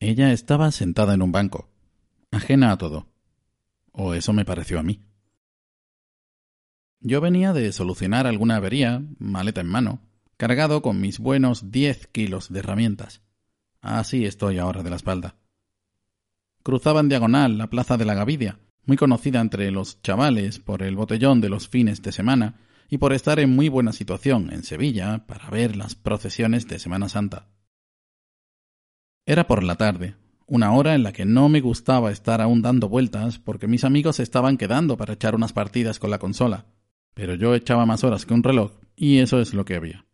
Ella estaba sentada en un banco, ajena a todo. O eso me pareció a mí. Yo venía de solucionar alguna avería, maleta en mano, cargado con mis buenos diez kilos de herramientas. Así estoy ahora de la espalda. Cruzaba en diagonal la plaza de la Gavidia, muy conocida entre los chavales por el botellón de los fines de semana y por estar en muy buena situación en Sevilla para ver las procesiones de Semana Santa. Era por la tarde, una hora en la que no me gustaba estar aún dando vueltas porque mis amigos estaban quedando para echar unas partidas con la consola, pero yo echaba más horas que un reloj y eso es lo que había.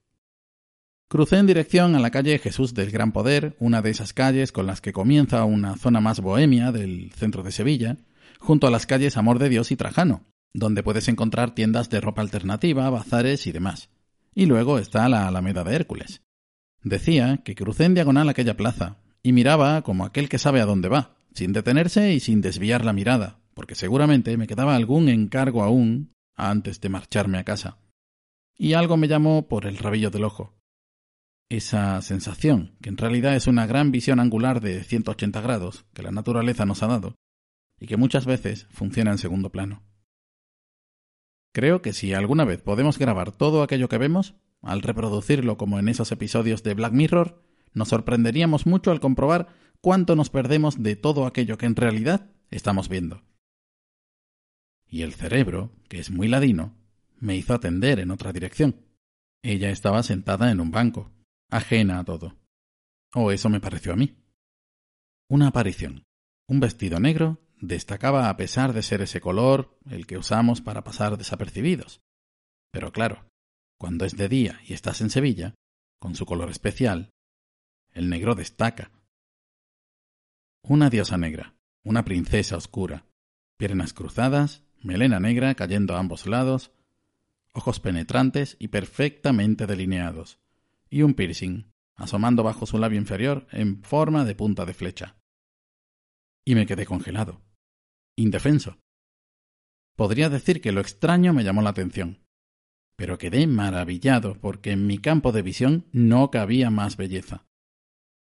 Crucé en dirección a la calle Jesús del Gran Poder, una de esas calles con las que comienza una zona más bohemia del centro de Sevilla, junto a las calles Amor de Dios y Trajano, donde puedes encontrar tiendas de ropa alternativa, bazares y demás. Y luego está la Alameda de Hércules. Decía que crucé en diagonal aquella plaza, y miraba como aquel que sabe a dónde va, sin detenerse y sin desviar la mirada, porque seguramente me quedaba algún encargo aún antes de marcharme a casa. Y algo me llamó por el rabillo del ojo. Esa sensación, que en realidad es una gran visión angular de 180 grados que la naturaleza nos ha dado, y que muchas veces funciona en segundo plano. Creo que si alguna vez podemos grabar todo aquello que vemos, al reproducirlo como en esos episodios de Black Mirror, nos sorprenderíamos mucho al comprobar cuánto nos perdemos de todo aquello que en realidad estamos viendo. Y el cerebro, que es muy ladino, me hizo atender en otra dirección. Ella estaba sentada en un banco, ajena a todo. O eso me pareció a mí. Una aparición. Un vestido negro destacaba a pesar de ser ese color el que usamos para pasar desapercibidos. Pero claro, cuando es de día y estás en Sevilla, con su color especial, el negro destaca. Una diosa negra, una princesa oscura, piernas cruzadas, melena negra cayendo a ambos lados, ojos penetrantes y perfectamente delineados, y un piercing, asomando bajo su labio inferior en forma de punta de flecha. Y me quedé congelado, indefenso. Podría decir que lo extraño me llamó la atención, pero quedé maravillado porque en mi campo de visión no cabía más belleza.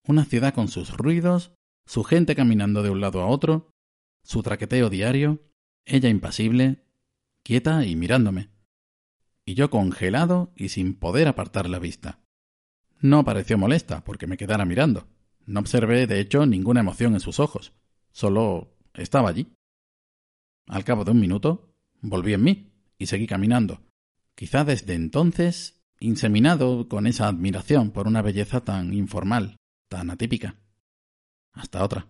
Una ciudad con sus ruidos, su gente caminando de un lado a otro, su traqueteo diario, ella impasible, quieta y mirándome. Y yo congelado y sin poder apartar la vista. No pareció molesta porque me quedara mirando. No observé, de hecho, ninguna emoción en sus ojos. Solo estaba allí. Al cabo de un minuto, volví en mí y seguí caminando. Quizá desde entonces, inseminado con esa admiración por una belleza tan informal, tan atípica. Hasta otra.